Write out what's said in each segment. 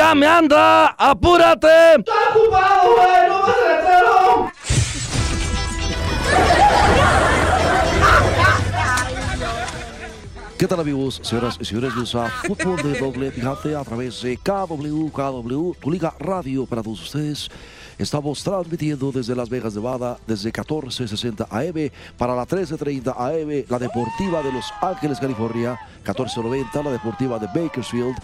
¡Ya me anda! ¡Apúrate! ¡Está ocupado, güey! ¡No a letrero! ¿Qué tal amigos, señoras y señores? Bienvenidos a Fútbol de Doble Picante a través de KW, KW, tu liga radio para todos ustedes. Estamos transmitiendo desde Las Vegas, Nevada, desde 1460 AM para la 1330 AM, la Deportiva de Los Ángeles, California, 1490, la Deportiva de Bakersfield,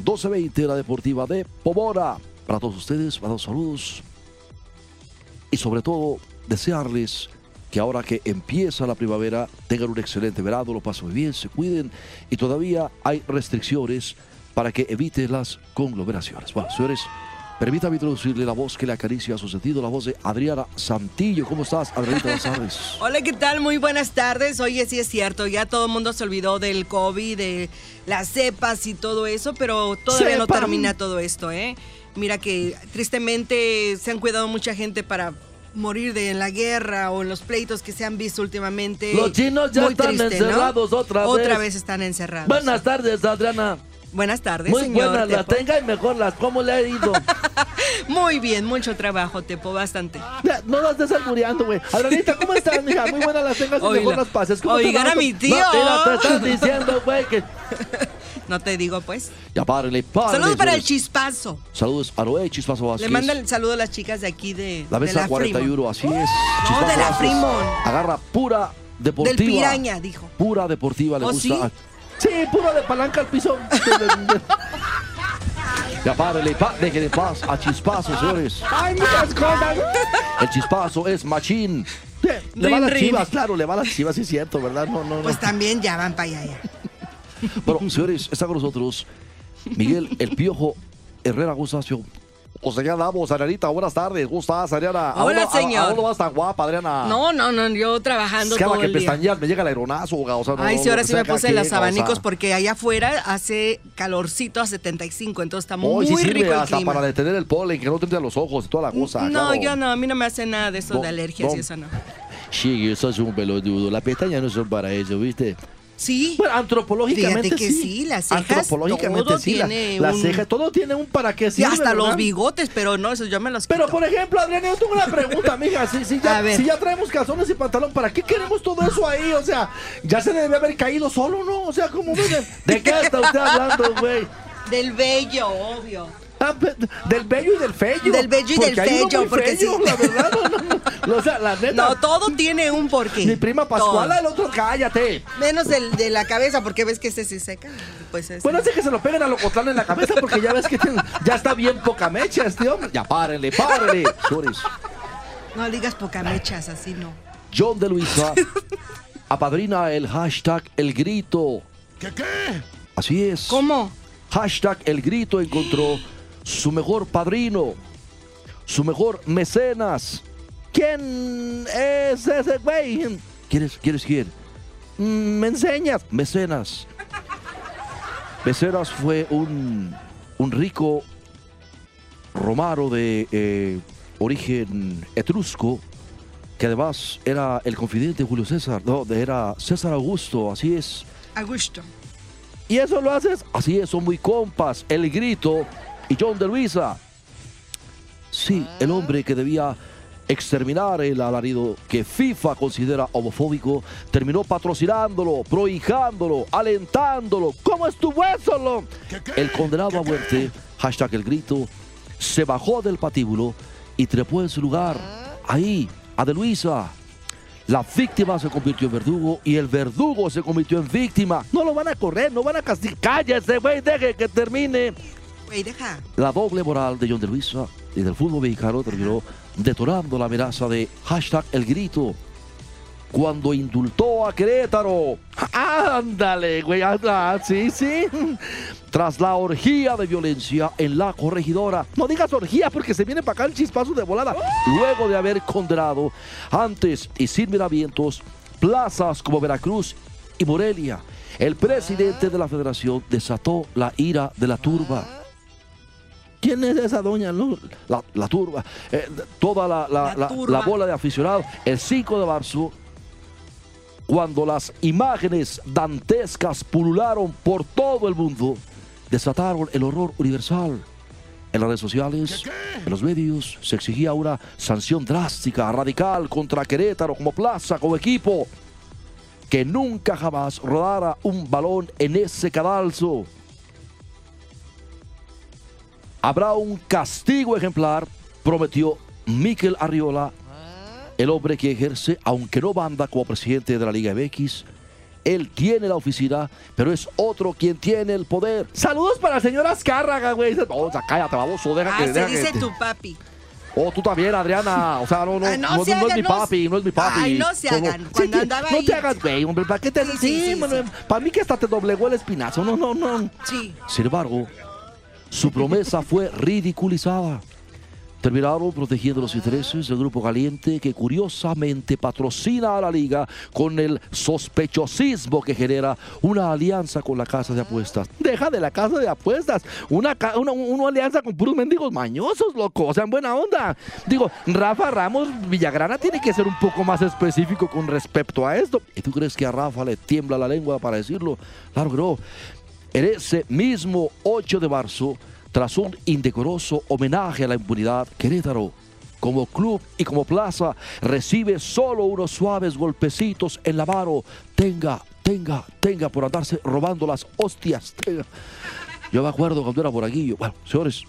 1220, la Deportiva de Pomona. Para todos ustedes, para los saludos y sobre todo desearles que ahora que empieza la primavera tengan un excelente verano, lo pasen muy bien, se cuiden y todavía hay restricciones para que eviten las conglomeraciones. Bueno, señores, permítame introducirle la voz que le acaricia a su sentido, la voz de Adriana Santillo. ¿Cómo estás, Adriana? Buenas tardes. Hola, ¿qué tal? Muy buenas tardes. Oye, sí es cierto, ya todo el mundo se olvidó del COVID, de las cepas y todo eso, pero todavía no termina todo esto, ¿eh? Mira que tristemente se han cuidado mucha gente para morir de en la guerra o en los pleitos que se han visto últimamente. Los chinos ya Muy están triste, ¿no? encerrados otra vez. Otra vez están encerrados. Buenas tardes, Adriana. Buenas tardes, Muy señor buenas las tenga y mejor las. ¿Cómo le ha ido? Muy bien, mucho trabajo, Tepo, bastante. No las estés albureando, güey. Adrianita, ¿cómo estás, mija? Muy buenas las tengas y mejor las pases. ¿Cómo Oigan a mi tío. No, mira, te estás diciendo, güey, que. No te digo, pues. Ya párele, párele. Saludos para el chispazo. Saludos a Noé Chispazo Vázquez. Le manda el saludo a las chicas de aquí de La de mesa la 41, así es. No, Chispazo de la Vázquez. Fremont. Agarra pura deportiva. Del piraña, dijo. Pura deportiva le ¿Oh, gusta. sí? Sí, puro de palanca al piso. Ya párele, pa, deje de paz a Chispazo, señores. ¡Hay muchas cosas! El Chispazo es machín. Le va a las chivas, claro, le va a las chivas, sí es cierto, ¿verdad? No, no, no. Pues también ya van para allá. Bueno, señores, está con nosotros Miguel El Piojo Herrera Gustacio. O sea, ya damos, Adrianita, buenas tardes. ¿Cómo estás, Adriana? ¿A Hola, señor. ¿A dónde vas tan guapa, Adriana? No, no, no, yo trabajando Es que todo que el día. pestañear me llega el aeronazo, o sea, no, Ay, no, sí, ahora no, sí me puse ¿qué, los o sea? abanicos porque allá afuera hace calorcito a 75, entonces está muy sí sirve rico el hasta clima. para detener el polen, que no te entre a los ojos y toda la cosa. no, claro. yo no, a mí no me hace nada de eso No, de alergias no. y eso no. Sí, eso es un pelotudo. Las pestañas no son para eso, ¿viste? Sí, Bueno, antropológicamente que sí. sí, las cejas, Antropológicamente todo sí. la- tiene las un- cejas, todo tiene un para qué y sirve, hasta los bigotes, pero no, eso yo me quito. Pero por ejemplo, Adriana, yo tengo una pregunta, mija. Si, si, ya, si ya traemos calzones y pantalón, ¿para qué queremos todo eso ahí? O sea, ya se debe haber caído solo, ¿no? O sea, como ven. ¿De qué está usted hablando, güey? Del bello, obvio. Ah, del bello y del fello. Del bello y Porque del hay uno fello, muy porque sí. La verdad, no, no, no. O sea, la neta. No, todo tiene un porqué. Mi prima Pascuala, Todo. el otro, cállate. Menos el de la cabeza, porque ves que ese se seca. Pues ese. Bueno, así que se lo peguen a Locotlán en la cabeza porque ya ves que tiene- ya está bien poca mecha este hombre. Ya párenle, párenle. No digas pocamechas, así no. John de Luisa apadrina el hashtag El Grito. ¿Qué qué? Así es. ¿Cómo? Hashtag El Grito encontró su mejor padrino, su mejor mecenas. ¿Quién es ese güey? ¿Quieres, quieres quién? Mm, ¿Me enseñas? Mecenas. Mecenas fue un, un rico romano de eh, origen etrusco, que además era el confidente de Julio César, no, de- era César Augusto, así es. A gusto. ¿Y eso lo haces? Así es, son muy compas. El Grito y John de Luisa. Sí, el hombre que debía exterminar el alarido que FIFA considera homofóbico, terminó patrocinándolo, prohijándolo, alentándolo. ¿Cómo estuvo eso? El condenado a muerte, hashtag el grito, se bajó del patíbulo y trepó en su lugar. Ahí, a de Luisa. La víctima se convirtió en verdugo y el verdugo se convirtió en víctima. No lo van a correr, no van a castigar. Cállese, güey, deje que termine. Deja. La doble moral de John de Luisa y del fútbol mexicano terminó detonando la amenaza de hashtag el grito. cuando indultó a Querétaro. Ándale, güey, anda, sí, sí. Tras la orgía de violencia en la corregidora. No digas orgía porque se viene para acá el chispazo de volada. Luego de haber condenado antes y sin miramientos plazas como Veracruz y Morelia, el presidente de la federación desató la ira de la turba. ¿Quién es esa doña? no? La, la turba. Eh, toda la, la- La la- turba. la bola de aficionados. El 5 de marzo, cuando las imágenes dantescas pulularon por todo el mundo, desataron el horror universal. En las redes sociales, en los medios, se exigía una sanción drástica, radical contra Querétaro como plaza, como equipo, que nunca jamás rodara un balón en ese cadalso. Habrá un castigo ejemplar, prometió Miquel Arriola, el hombre que ejerce, aunque no banda como presidente de la Liga MX. Él tiene la oficina, pero es otro quien tiene el poder. Saludos para la señora Azcárraga, güey. No, o sea, cállate, baboso, deja Ah, que... se deja dice tu papi. Oh, tú también, Adriana. O sea, no, no, Ay, no no, se no es mi papi, no es mi papi. Ay, no se hagan. Cuando que- andaba no ahí. te hagas, güey, hombre, ¿para qué te Sí, sí, sí, sí, sí. Para mí que hasta te doblegó el espinazo. No, no, no. Sí. Sin embargo, su promesa fue ridiculizada. Terminaron protegiendo los intereses del Grupo Caliente que curiosamente patrocina a la liga con el sospechosismo que genera una alianza con la casa de apuestas. Deja de la casa de apuestas, una, una, alianza con puros mendigos mañosos, loco, o sea, en buena onda. Digo, Rafa Ramos Villagrana tiene que ser un poco más específico con respecto a esto. ¿Y tú crees que a Rafa le tiembla la lengua para decirlo? Claro no. En ese mismo 8 de marzo, tras un indecoroso homenaje a la impunidad, Querétaro, como club y como plaza, recibe solo unos suaves golpecitos en la mano. Tenga, tenga, tenga por andarse robando las hostias. Yo me acuerdo cuando era moraguillo. Bueno, señores,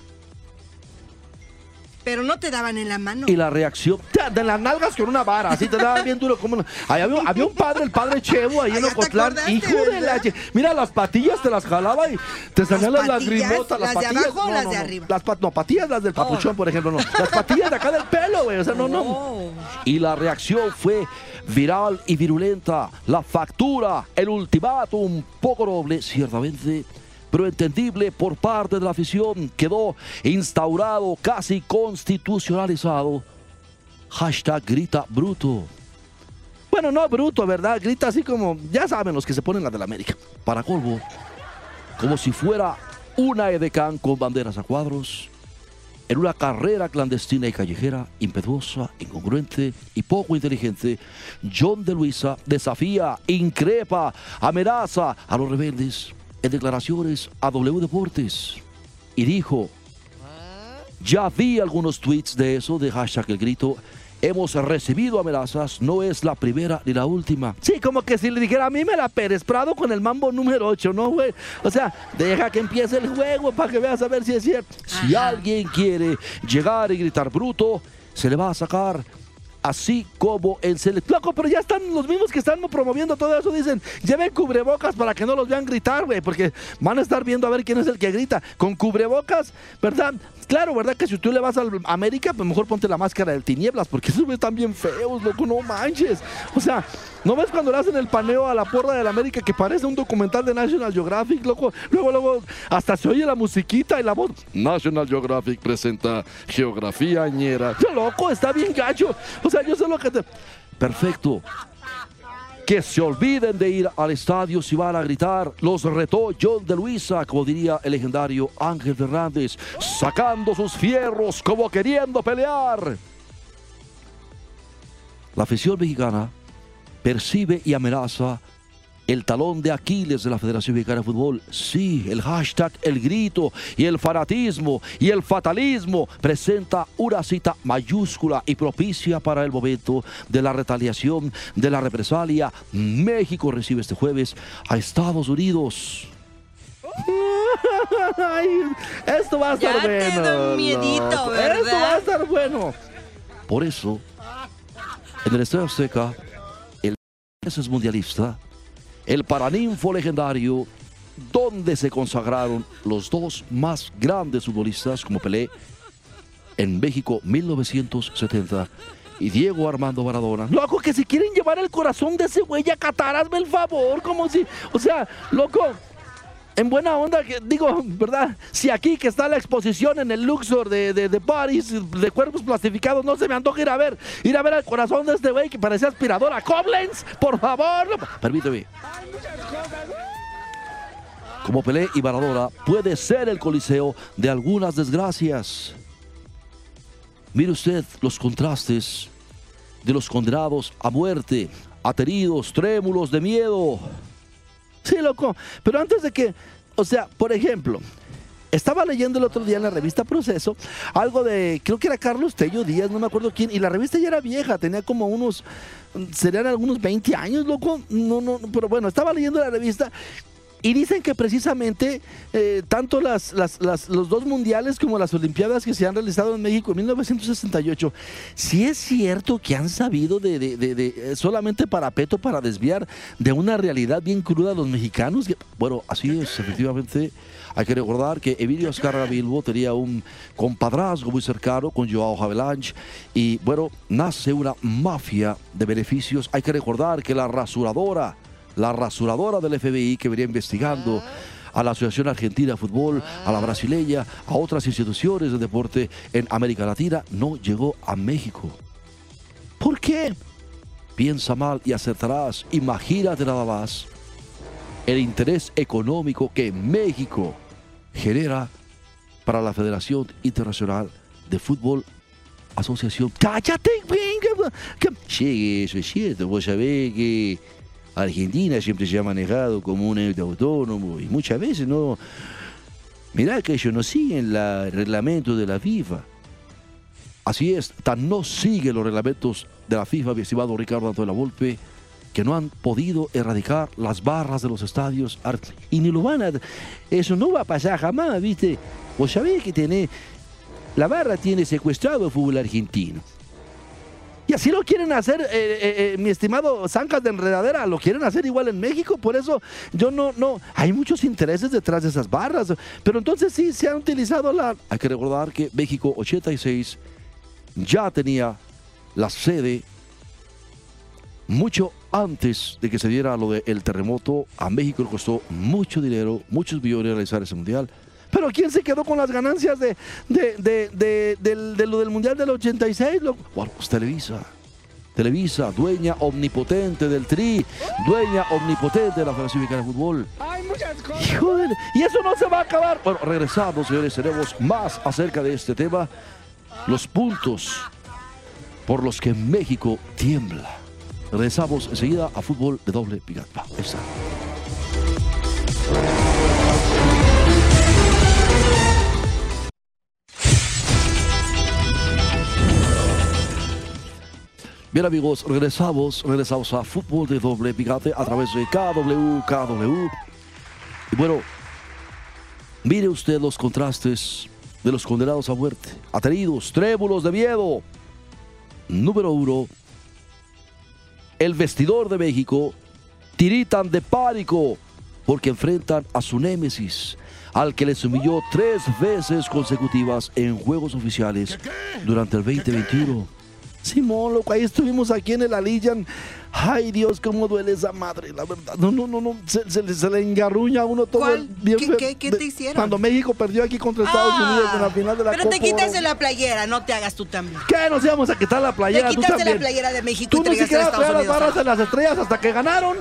Pero no te daban en la mano. y la reacción de las nalgas con una vara, así te daban bien duro como una- había, había un padre, el padre Chevo ahí Ay, en ya te Ocotlán, hijo de la Mira, las patillas te las jalaba y te salían las, patillas, lagrimotas, las, ¿las de patillas. abajo o no, las no, de no. arriba? Las pat- no, patillas las del papuchón, por ejemplo, no. Las patillas de acá del pelo, güey, o sea, no, no. Oh. Y la reacción fue viral y virulenta. La factura, el ultimátum, poco noble, ciertamente, pero entendible por parte de la afición, quedó instaurado, casi constitucionalizado. Hashtag grita bruto. Bueno, no bruto, ¿verdad? Grita así como, ya saben los que se ponen la de la América. Para colmo, como si fuera una edecán con banderas a cuadros, en una carrera clandestina y callejera, impetuosa, incongruente y poco inteligente, John de Luisa desafía, increpa, amenaza a los rebeldes en declaraciones a W Deportes y dijo, ya vi algunos tweets de eso, de hashtag el grito. Hemos recibido amenazas, no es la primera ni la última. Sí, como que si le dijera a mí me la Pérez Prado con el mambo número 8, ¿no, güey? O sea, deja que empiece el juego para que veas a ver si es cierto. Si alguien quiere llegar y gritar bruto, se le va a sacar. Así como en Select. Loco, pero ya están los mismos que están promoviendo todo eso. Dicen, lleven cubrebocas para que no los vean gritar, güey, porque van a estar viendo a ver quién es el que grita. Con cubrebocas, ¿verdad? Claro, ¿verdad? Que si tú le vas al América, pues mejor ponte la máscara del tinieblas, porque esos güeyes están bien feos, loco, no manches. O sea, ¿no ves cuando le hacen el paneo a la porra del América que parece un documental de National Geographic, loco? Luego, luego, hasta se oye la musiquita y la voz. National Geographic presenta Geografía Añera. ¡Qué loco! Está bien gacho. Lo que te... Perfecto. Que se olviden de ir al estadio si van a gritar. Los retó John de Luisa, como diría el legendario Ángel Fernández, sacando sus fierros como queriendo pelear. La afición mexicana percibe y amenaza el talón de Aquiles de la Federación Mexicana de Fútbol. Sí, el hashtag, el grito y el fanatismo y el fatalismo presenta una cita mayúscula y propicia para el momento de la retaliación, de la represalia. México recibe este jueves a Estados Unidos. Ay, esto va a estar Ya bueno. Esto va a estar bueno. Por eso, en el Estadio Azteca, el es mundialista, el paraninfo legendario, donde se consagraron los dos más grandes futbolistas como Pelé en México 1970 y Diego Armando Maradona. Loco, que si quieren llevar el corazón de ese güey a Qatar, hazme el favor, como si, o sea, loco, en buena onda, que, digo, ¿verdad? Si aquí que está la exposición en el Luxor de, de, de París, de cuerpos plastificados, no se me antoja ir a ver, ir a ver el corazón de este güey que parecía aspiradora. Koblenz, por favor. Permíteme. Como Pelé y Maradona, puede ser el coliseo de algunas desgracias. Mire usted los contrastes de los condenados a muerte, ateridos, trémulos de miedo. Sí, loco. Pero antes de que, o sea, por ejemplo, estaba leyendo el otro día en la revista Proceso algo de, creo que era Carlos Tello Díaz, no me acuerdo quién, y la revista ya era vieja, tenía como unos, serían algunos 20 años, loco. No, no, pero bueno, estaba leyendo la revista y dicen que precisamente eh, tanto las, las- los dos mundiales como las Olimpiadas que se han realizado en México en 1968, si es cierto que han sabido de, de- de- de, eh, solamente parapeto para desviar de una realidad bien cruda a los mexicanos. Bueno, así es, efectivamente. Hay que recordar que Emilio Azcárraga Bilbo tenía un compadrazgo muy cercano con Joao Havelange y bueno, nace una mafia de beneficios. Hay que recordar que la rasuradora, la rasuradora del FBI que venía investigando a la Asociación Argentina de Fútbol, a la brasileña, a otras instituciones de deporte en América Latina, no llegó a México. ¿Por qué? Piensa mal y acertarás. Imagínate nada más el interés económico que México genera para la Federación Internacional de Fútbol Asociación. Cállate, Sí, eso es cierto. Vos sabés que Argentina siempre se ha manejado como un ente autónomo y muchas veces no. Mirá que ellos no siguen el reglamento de la FIFA. Así es, tan no sigue los reglamentos de la FIFA, mi estimado Ricardo Antonio Volpe, que no han podido erradicar las barras de los estadios. Y ni lo van a. Eso no va a pasar jamás, ¿viste? Vos sabés que tiene. La barra tiene secuestrado el fútbol argentino. Y así lo quieren hacer, eh, eh, eh, mi estimado Zancas de Enredadera, lo quieren hacer igual en México, por eso yo no, no, hay muchos intereses detrás de esas barras, pero entonces sí se ha utilizado la... Hay que recordar que México 86 ya tenía la sede mucho antes de que se diera lo del terremoto. A México le costó mucho dinero, muchos millones realizar ese mundial. Pero ¿quién se quedó con las ganancias de, de, de, de- lo del Mundial del 86? loco? Bueno, pues Televisa. Televisa, dueña omnipotente del TRI, dueña omnipotente de la Federación Mexicana de Fútbol. Híjole, y eso no se va a acabar. Bueno, regresando, señores, tenemos más acerca de este tema. Los puntos por los que México tiembla. Regresamos enseguida a fútbol de doble picante. Ahí Bien amigos, regresamos, regresamos a fútbol de doble picante a través de KW, KW. Y bueno, Mire usted los contrastes de los condenados a muerte, ateridos, trémulos de miedo. Número uno, el vestidor de México tiritan de pánico porque enfrentan a su némesis, al que les humilló tres veces consecutivas en juegos oficiales durante el 2021. Simón, loco, ahí estuvimos aquí en el Alillan. Ay, Dios, cómo duele esa madre, la verdad. No, no, no, no. Se, se le- se le engarruña a uno todo. ¿Cuál? el- bien ¿Qué- te hicieron? Cuando México perdió aquí contra Estados Ah, Unidos en la final de la Pero Copa te quitas de la playera, no te hagas tú también. ¿Qué? Nos íbamos a quitar la playera. Te quitas de la playera de México Tú y ni te siquiera traías las barras de las estrellas hasta que ganaron.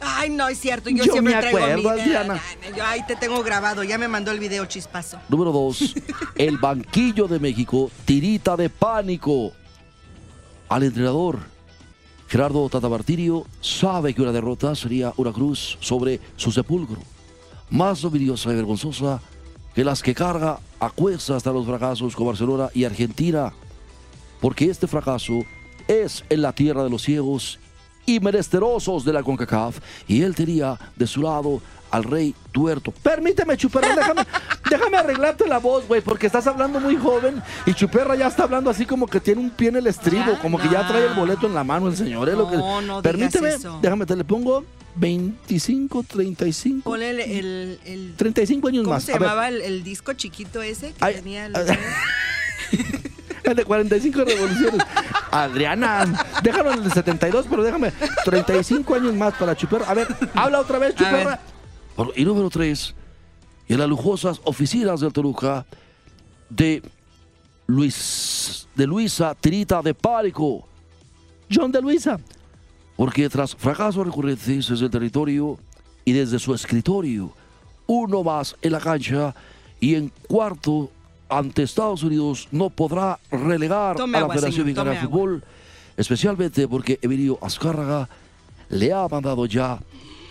Ay, no, es cierto. Yo, Yo siempre me traigo acuerdo, mi... Adriana. Yo ahí te tengo grabado. Ya me mandó el video chispazo. Número dos, el banquillo de México tirita de pánico. Al entrenador, Gerardo Tata Martirio, sabe que una derrota sería una cruz sobre su sepulcro. Más dominiosa y vergonzosa que las que carga a cuestas hasta los fracasos con Barcelona y Argentina. Porque este fracaso es en la tierra de los ciegos y menesterosos de la CONCACAF. Y él tenía de su lado al rey tuerto. Permíteme, Chuperra, déjame, déjame arreglarte la voz, güey, porque estás hablando muy joven y Chuperra ya está hablando así como que tiene un pie en el estribo, Ya, como que ya no. trae el boleto en la mano el señor. ¿eh? Lo que- No, no Permíteme, eso. déjame, te le pongo 25, 35. Ponle el... el, el- 35 años ¿Cómo más. se A ver, llamaba el, el disco chiquito ese que Ay, tenía... los- el de 45 revoluciones. Adriana, déjalo en el 72, pero déjame 35 años más para Chuperra. A ver, habla otra vez. Chuperra. Y número tres, en las lujosas oficinas del Toluca de Luis de Luisa Tirita de Párico. John de Luisa. Porque tras fracasos recurrentes desde el territorio y desde su escritorio, uno más en la cancha y en cuarto ante Estados Unidos no podrá relegar Tome a la agua, Federación Mexicana de agua. Fútbol, especialmente porque Emilio Azcárraga le ha mandado ya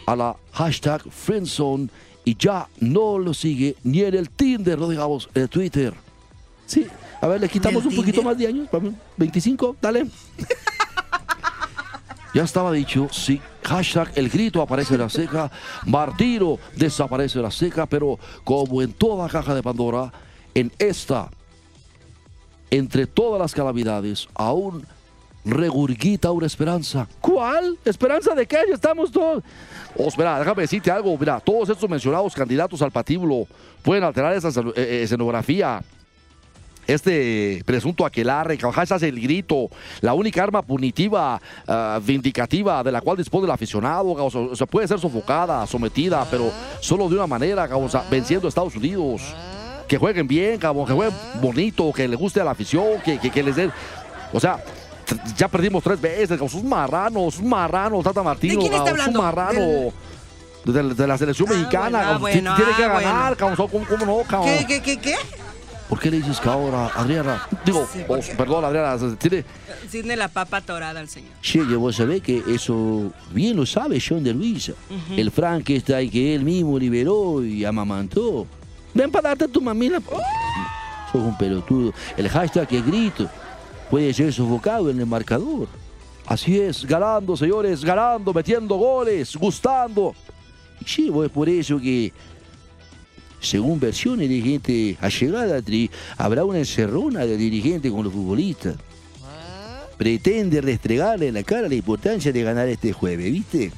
a la hashtag Friendzone y ya no lo sigue ni en el Tinder, no digamos en el Twitter. Sí. A ver, le quitamos ¿Del un poquito más de años. vamos, 25, dale. Ya estaba dicho, sí, hashtag el grito aparece en la seca, Martino desaparece de la seca, pero como en toda caja de Pandora, en esta, entre todas las calamidades, aún regurgita una esperanza. ¿Cuál? ¿Esperanza de qué? Ya estamos todos. Oh, espera, déjame decirte algo, mira, todos estos mencionados candidatos al patíbulo pueden alterar esa eh, eh, escenografía. Este presunto aquelarre, hashtag el grito, la única arma punitiva, ah, vindicativa de la cual dispone el aficionado, o sea, puede ser sofocada, sometida, pero solo de una manera, o venciendo a Estados Unidos. Que jueguen bien, cabrón, que jueguen bonito, que le guste a la afición, que, que, que les den. O sea, ya perdimos tres veces, cabrón, sos marranos, marranos, Tata Martino, quién está hablando? marrano. De, de la selección Ah, mexicana, bueno, ah, bueno, tiene que ah, ganar, bueno. cabrón, ¿cómo, cómo no, cabrón? ¿Qué, qué, qué, qué? ¿Por qué le dices que ahora, Adriana? Digo, Sí, oh, perdón, Adriana, tiene. La papa torada al señor. Sí, que vos sabés que eso bien lo sabe John de Luisa. El Frankenstein que él mismo liberó y amamantó. Ven para darte tu mamila. Sos un pelotudo. El hashtag que grito puede ser sofocado en el marcador. Así es, ganando, señores, ganando, metiendo goles, gustando. Y sí, pues por eso que, según versiones de gente allegada, Tri, habrá una encerrona de dirigente con los futbolistas. Pretende restregarle en la cara la importancia de ganar este jueves, ¿viste?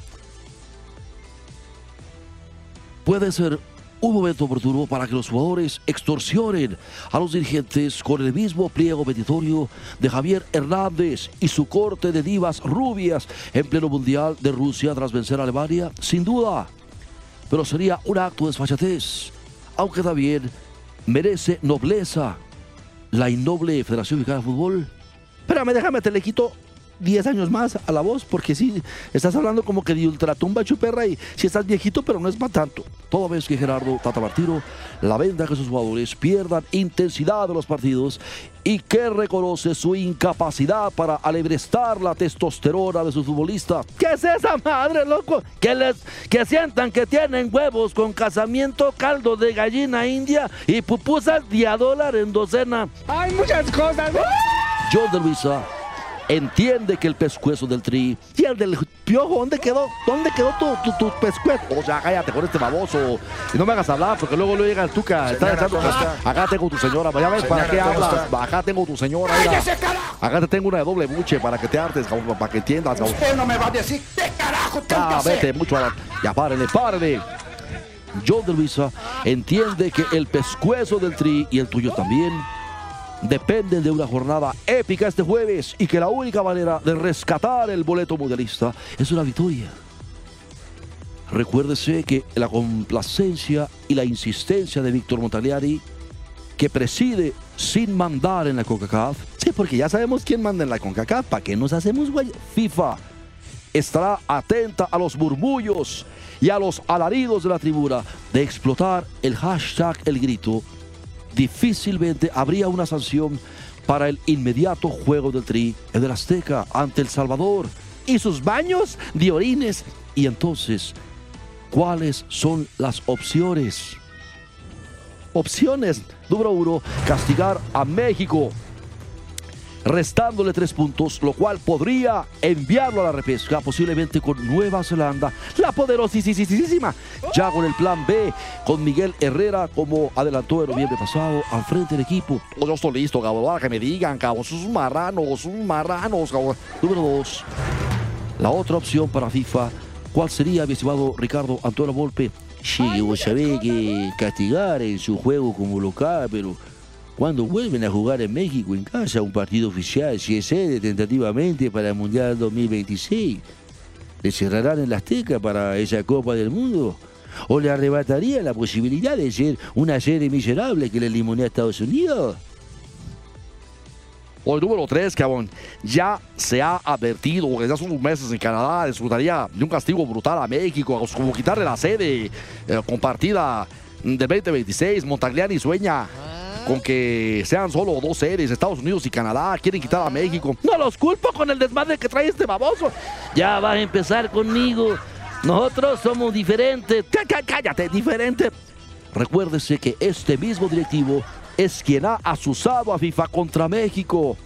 Puede ser un momento oportuno para que los jugadores extorsionen a los dirigentes con el mismo pliego petitorio de Javier Hernández y su corte de divas rubias en pleno mundial de Rusia tras vencer a Alemania, sin duda. Pero sería un acto de desfachatez, aunque también merece nobleza la innoble Federación Mexicana de Fútbol. Espérame, déjame, te le quito 10 años más a la voz, porque sí, estás hablando como que de ultratumba chuperra y si estás viejito, pero no es para tanto. Toda vez que Gerardo Tata Martino lamenta que sus jugadores pierdan intensidad de los partidos y que reconoce su incapacidad para alebrestar la testosterona de sus futbolistas. ¿Qué es esa madre, loco? Que les que sientan que tienen huevos con casamiento, caldo de gallina india y pupusas de a dólar en docena. Hay muchas cosas. John de Luisa entiende que el pescuezo del tri Y el del piojo, ¿dónde quedó? ¿Dónde quedó tu, tu, tu pescuezo? O sea, cállate con este baboso. Y no me hagas hablar porque luego le llega el tuca. Está echando. Acá tengo tu señora. Ya ves, ¿para qué hablas? Acá tengo tu señora. mira. Acá te tengo una de doble buche para que te hartes, para que entiendas. Usted no me va a decir qué carajo tengo que Ah, hacer. vete mucho a la... Ya párele, párele. John de Luisa entiende que el pescuezo del tri y el tuyo también dependen de una jornada épica este jueves y que la única manera de rescatar el boleto mundialista es una victoria. Recuérdese que la complacencia y la insistencia de Víctor Montagliari, que preside sin mandar en la CONCACAF, Sí, porque ya sabemos quién manda en la CONCACAF. ¿Para qué nos hacemos, güey? FIFA estará atenta a los murmullos y a los alaridos de la tribuna de explotar el hashtag El Grito. Difícilmente habría una sanción para el inmediato juego del Tri en el Azteca ante El Salvador. Y sus baños de orines. Y entonces, ¿cuáles son las opciones? Opciones. Número uno, castigar a México, restándole tres puntos, lo cual podría enviarlo a la repesca, posiblemente con Nueva Zelanda, La poderosísima. ya con el plan B, con Miguel Herrera, como adelantó en noviembre pasado, al frente del equipo. Yo estoy listo, cabrón, ahora que me digan, cabrón, sus marranos, sus marranos, cabrón. Número dos, la otra opción para FIFA, ¿cuál sería, mi estimado Ricardo Antonio Volpe? Sí, que vos sabés que castigar en su juego como local, pero cuando vuelven a jugar en México en casa un partido oficial, si es sede tentativamente para el Mundial 2026? ¿Le cerrarán el Azteca para esa Copa del Mundo? ¿O le arrebataría la posibilidad de ser una sede miserable que le limonea a Estados Unidos? O el número 3, cabrón. Ya se ha advertido desde hace unos meses en Canadá disfrutaría de un castigo brutal a México, como quitarle la sede eh, compartida de 2026. Montagliani sueña con que sean solo dos sedes, Estados Unidos y Canadá. Quieren quitar a México. No los culpo con el desmadre que trae este baboso. Ya vas a empezar conmigo. Nosotros somos diferentes. Cá- cá- Cállate, diferente. Recuérdese que este mismo directivo es quien ha asusado a FIFA contra México.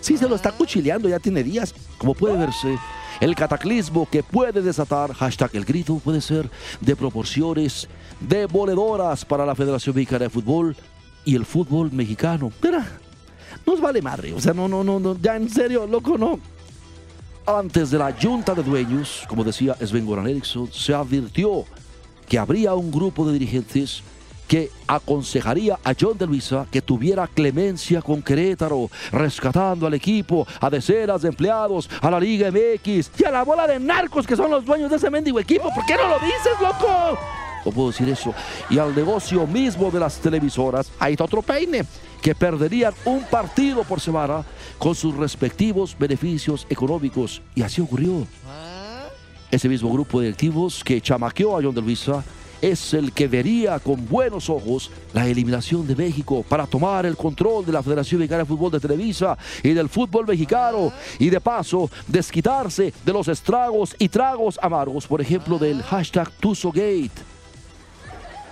Sí, se lo está cuchileando, ya tiene días. Como puede verse, el cataclismo que puede desatar, hashtag el grito, puede ser de proporciones demoledoras para la Federación Mexicana de Fútbol y el fútbol mexicano. Mira, nos vale madre. O sea, no, no, no, no, ya en serio, loco, no. Antes de la junta de dueños, como decía Sven Goran Eriksson, se advirtió que habría un grupo de dirigentes que aconsejaría a John de Luisa que tuviera clemencia con Querétaro, rescatando al equipo, a decenas de empleados, a la Liga MX. Y a la bola de narcos que son los dueños de ese mendigo equipo. ¿Por qué no lo dices, loco? No puedo decir eso. Y al negocio mismo de las televisoras, ahí está otro peine, que perderían un partido por semana con sus respectivos beneficios económicos. Y así ocurrió. Ese mismo grupo de directivos que chamaqueó a John de Luisa es el que vería con buenos ojos la eliminación de México para tomar el control de la Federación Mexicana de Fútbol de Televisa y del fútbol mexicano y de paso desquitarse de los estragos y tragos amargos, por ejemplo del hashtag TusoGate.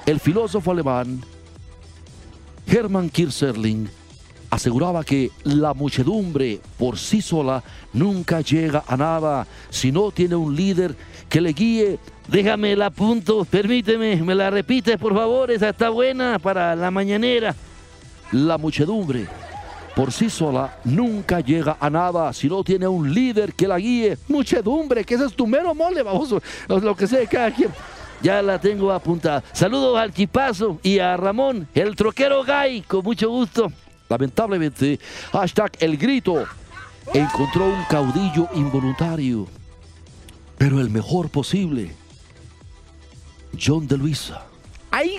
El filósofo alemán Hermann Kirserling aseguraba que la muchedumbre por sí sola nunca llega a nada si no tiene un líder que le guíe. Déjame el apunto, permíteme, me la repites por favor, esa está buena para la mañanera. La muchedumbre por sí sola nunca llega a nada si no tiene un líder que la guíe. Muchedumbre, que ese es tu mero mole, baboso. Lo, que sea cada quien. Ya la tengo apuntada. Saludos al Chipazo y a Ramón, el troquero Gay, con mucho gusto. Lamentablemente, hashtag el grito encontró un caudillo involuntario, pero el mejor posible, John de Luisa. ¡Ay!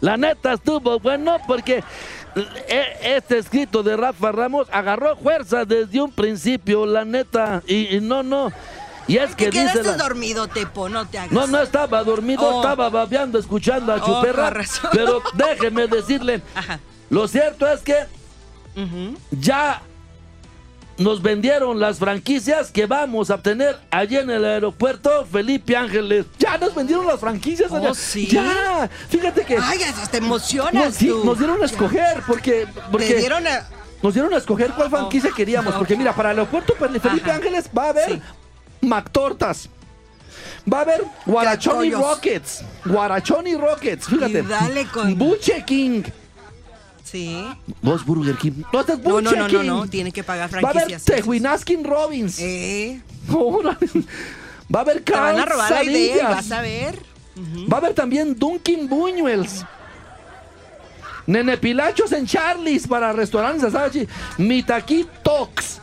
La neta estuvo bueno porque eh, este escrito de Rafa Ramos agarró fuerza desde un principio, la neta. Y, y no, no. Y es que Te quedaste dice la... dormido, Tepo, no te hagas. No, no estaba dormido, Oh. estaba babeando, escuchando a Oh, Chuperra. razón. Pero déjeme decirle, Ajá. lo cierto es que ya nos vendieron las franquicias que vamos a obtener allí en el aeropuerto Felipe Ángeles. Ya nos vendieron las franquicias. Oh. ¿sí? Ya. Fíjate que Ay, te emocionas nos, tú. nos dieron a escoger porque, porque Te dieron a... nos dieron a escoger cuál franquicia queríamos. Porque mira, para el aeropuerto Felipe Ajá. Ángeles va a haber Sí. McTortas. Va a haber Guarachoni. Rockets. Guarachoni Rockets. Fíjate. Y dale con- Buche King. Sí. Vos Burger King. No, este es No, no, no, no, no. Tiene que pagar Va a haber franquicias. Tehuinaskin Robbins. Eh. Va a haber te van a Carl robar la idea vas a ver. Va a haber también Dunkin' Buñuels. Nene Pilachos en Charlie's para restaurantes asados. Mitaki Tox.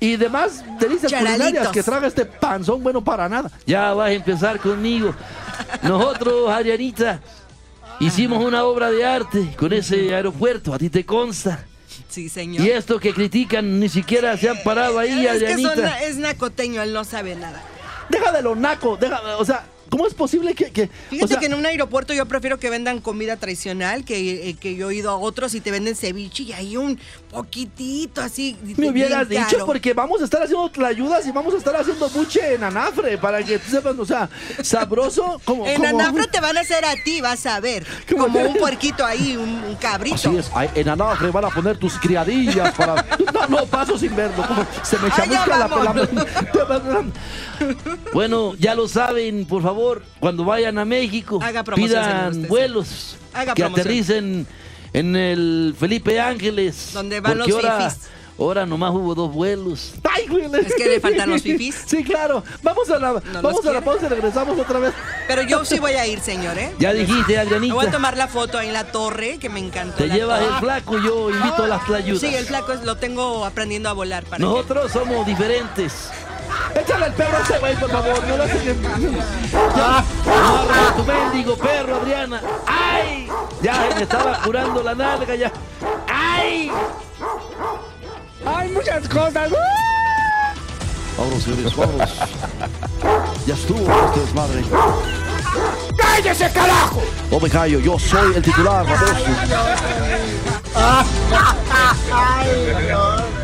Y demás delicias Charalitos. culinarias que traga este panzón bueno para nada. Ya vas a empezar conmigo. Nosotros, Arianita, hicimos una obra de arte con ese aeropuerto, a ti te consta. Sí, señor. Y esto que critican ni siquiera se han parado ahí, es que Arianita. son- es nacoteño, él no sabe nada. Deja de lo naco. Deja, o sea, ¿cómo es posible que... que Fíjate o sea, que en un aeropuerto yo prefiero que vendan comida tradicional, que, eh, que yo he ido a otros y te venden ceviche y hay un poquitito así. me hubieras dicho caro. porque vamos a estar haciendo tlayudas y vamos a estar haciendo buche en anafre para que tú sepas, o sea, sabroso como... En como- Anafra te van a hacer a ti, vas a ver. ¿Cómo Como un puerquito ahí, un, un cabrito. Así es, en Anafre van a poner tus criadillas para... No, no, paso sin verlo. como se me chamusca la vámonos. Bueno, ya lo saben, por favor, cuando vayan a México, Haga promoción, señor, pidan usted, vuelos Haga que promoción. aterricen en el Felipe Ángeles. Donde van los ahora, fifís. Ahora nomás hubo dos vuelos. Ay, güey. Es que le faltan los fifís. Sí, claro. Vamos a la, vamos a la pausa y regresamos otra vez. Pero yo sí voy a ir, señor, ¿eh? Ya dijiste, Me voy a Adrianita. tomar la foto ahí en la torre, que me encantó. Te la llevas torre. el flaco, yo invito a las tlayudas. Sí, el flaco es- lo tengo aprendiendo a volar para que- Nosotros somos diferentes. Échale el perro a ese güey, por favor. No lo haces en... Ya, tu mendigo perro, Adriana. ¡Ay! Ya me estaba curando la nalga ya. ¡Ay! Hay muchas cosas. Vámonos, señores, vámonos. Ya estuvo este desmadre. ¡Cállese, carajo! No me callo, yo soy el titular. Ay, Dios.